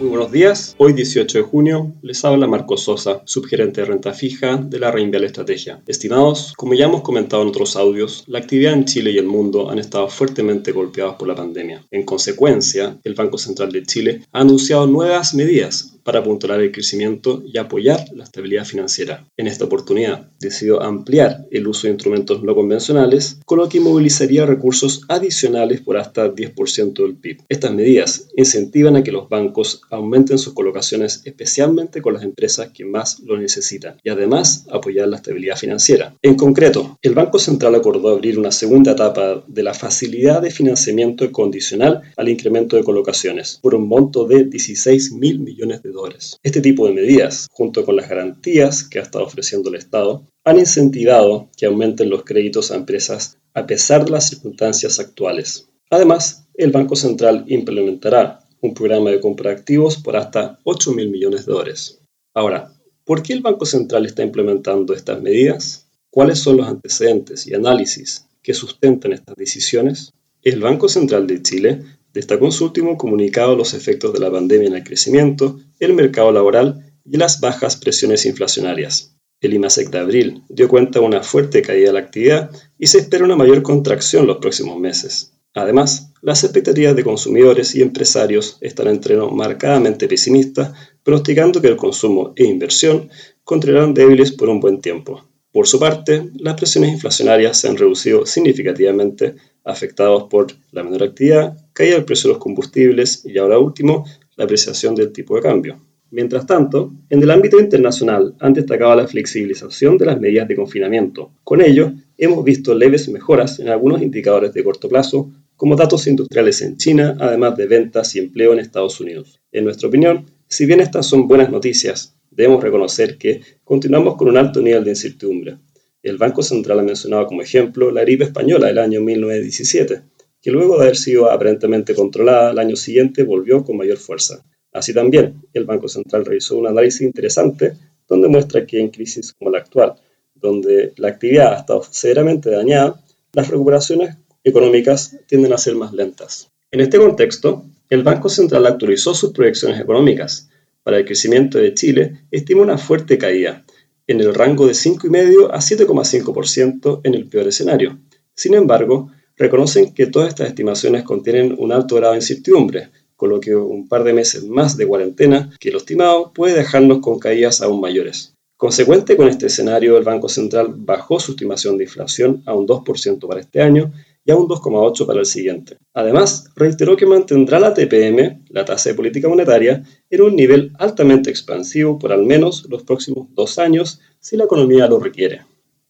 Muy buenos días. Hoy 18 de junio les habla Marco Sosa, subgerente de renta fija de la Reinvial Estrategia. Estimados, como ya hemos comentado en otros audios, la actividad en Chile y el mundo han estado fuertemente golpeadas por la pandemia. En consecuencia, el Banco Central de Chile ha anunciado nuevas medidas para apuntalar el crecimiento y apoyar la estabilidad financiera. En esta oportunidad, decidió ampliar el uso de instrumentos no convencionales, con lo que movilizaría recursos adicionales por hasta 10% del PIB. Estas medidas incentivan a que los bancos aumenten sus colocaciones, especialmente con las empresas que más lo necesitan, y además apoyar la estabilidad financiera. En concreto, el Banco Central acordó abrir una segunda etapa de la facilidad de financiamiento condicional al incremento de colocaciones, por un monto de 16 mil millones de dólares. Este tipo de medidas, junto con las garantías que ha estado ofreciendo el Estado, han incentivado que aumenten los créditos a empresas a pesar de las circunstancias actuales. Además, el Banco Central implementará un programa de compra de activos por hasta 8 mil millones de dólares. Ahora, ¿por qué el Banco Central está implementando estas medidas? ¿Cuáles son los antecedentes y análisis que sustentan estas decisiones? El Banco Central de Chile Destacó en su último comunicado los efectos de la pandemia en el crecimiento, el mercado laboral y las bajas presiones inflacionarias. El IMASEC de abril dio cuenta de una fuerte caída de la actividad y se espera una mayor contracción los próximos meses. Además, las expectativas de consumidores y empresarios están en treno marcadamente pesimista, pronosticando que el consumo e inversión continuarán débiles por un buen tiempo. Por su parte, las presiones inflacionarias se han reducido significativamente, afectados por la menor actividad, caída del precio de los combustibles y ahora último, la apreciación del tipo de cambio. Mientras tanto, en el ámbito internacional han destacado la flexibilización de las medidas de confinamiento. Con ello, hemos visto leves mejoras en algunos indicadores de corto plazo, como datos industriales en China, además de ventas y empleo en Estados Unidos. En nuestra opinión, si bien estas son buenas noticias, debemos reconocer que continuamos con un alto nivel de incertidumbre. El Banco Central ha mencionado como ejemplo la gripe española del año 1917, que luego de haber sido aparentemente controlada el año siguiente volvió con mayor fuerza. Así también, el Banco Central realizó un análisis interesante donde muestra que en crisis como la actual, donde la actividad ha estado severamente dañada, las recuperaciones económicas tienden a ser más lentas. En este contexto, el Banco Central actualizó sus proyecciones económicas, para el crecimiento de Chile estima una fuerte caída, en el rango de 5,5 a 7,5% en el peor escenario. Sin embargo, reconocen que todas estas estimaciones contienen un alto grado de incertidumbre, con lo que un par de meses más de cuarentena que lo estimado puede dejarnos con caídas aún mayores. Consecuente con este escenario, el Banco Central bajó su estimación de inflación a un 2% para este año y a un 2,8% para el siguiente. Además, reiteró que mantendrá la TPM, la tasa de política monetaria, en un nivel altamente expansivo por al menos los próximos dos años si la economía lo requiere.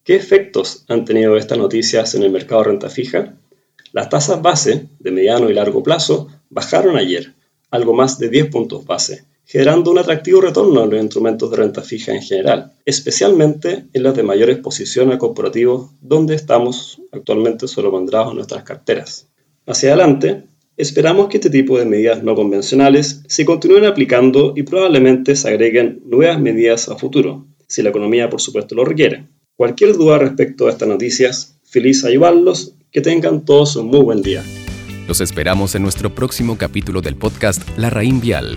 ¿Qué efectos han tenido estas noticias en el mercado de renta fija? Las tasas base de mediano y largo plazo bajaron ayer, algo más de 10 puntos base, generando un atractivo retorno en los instrumentos de renta fija en general, especialmente en las de mayor exposición al corporativo, donde estamos actualmente solo mandados en nuestras carteras. Hacia adelante, esperamos que este tipo de medidas no convencionales se continúen aplicando y probablemente se agreguen nuevas medidas a futuro, si la economía por supuesto lo requiere. Cualquier duda respecto a estas noticias, feliz ayudarlos, que tengan todos un muy buen día. Los esperamos en nuestro próximo capítulo del podcast La Raín Vial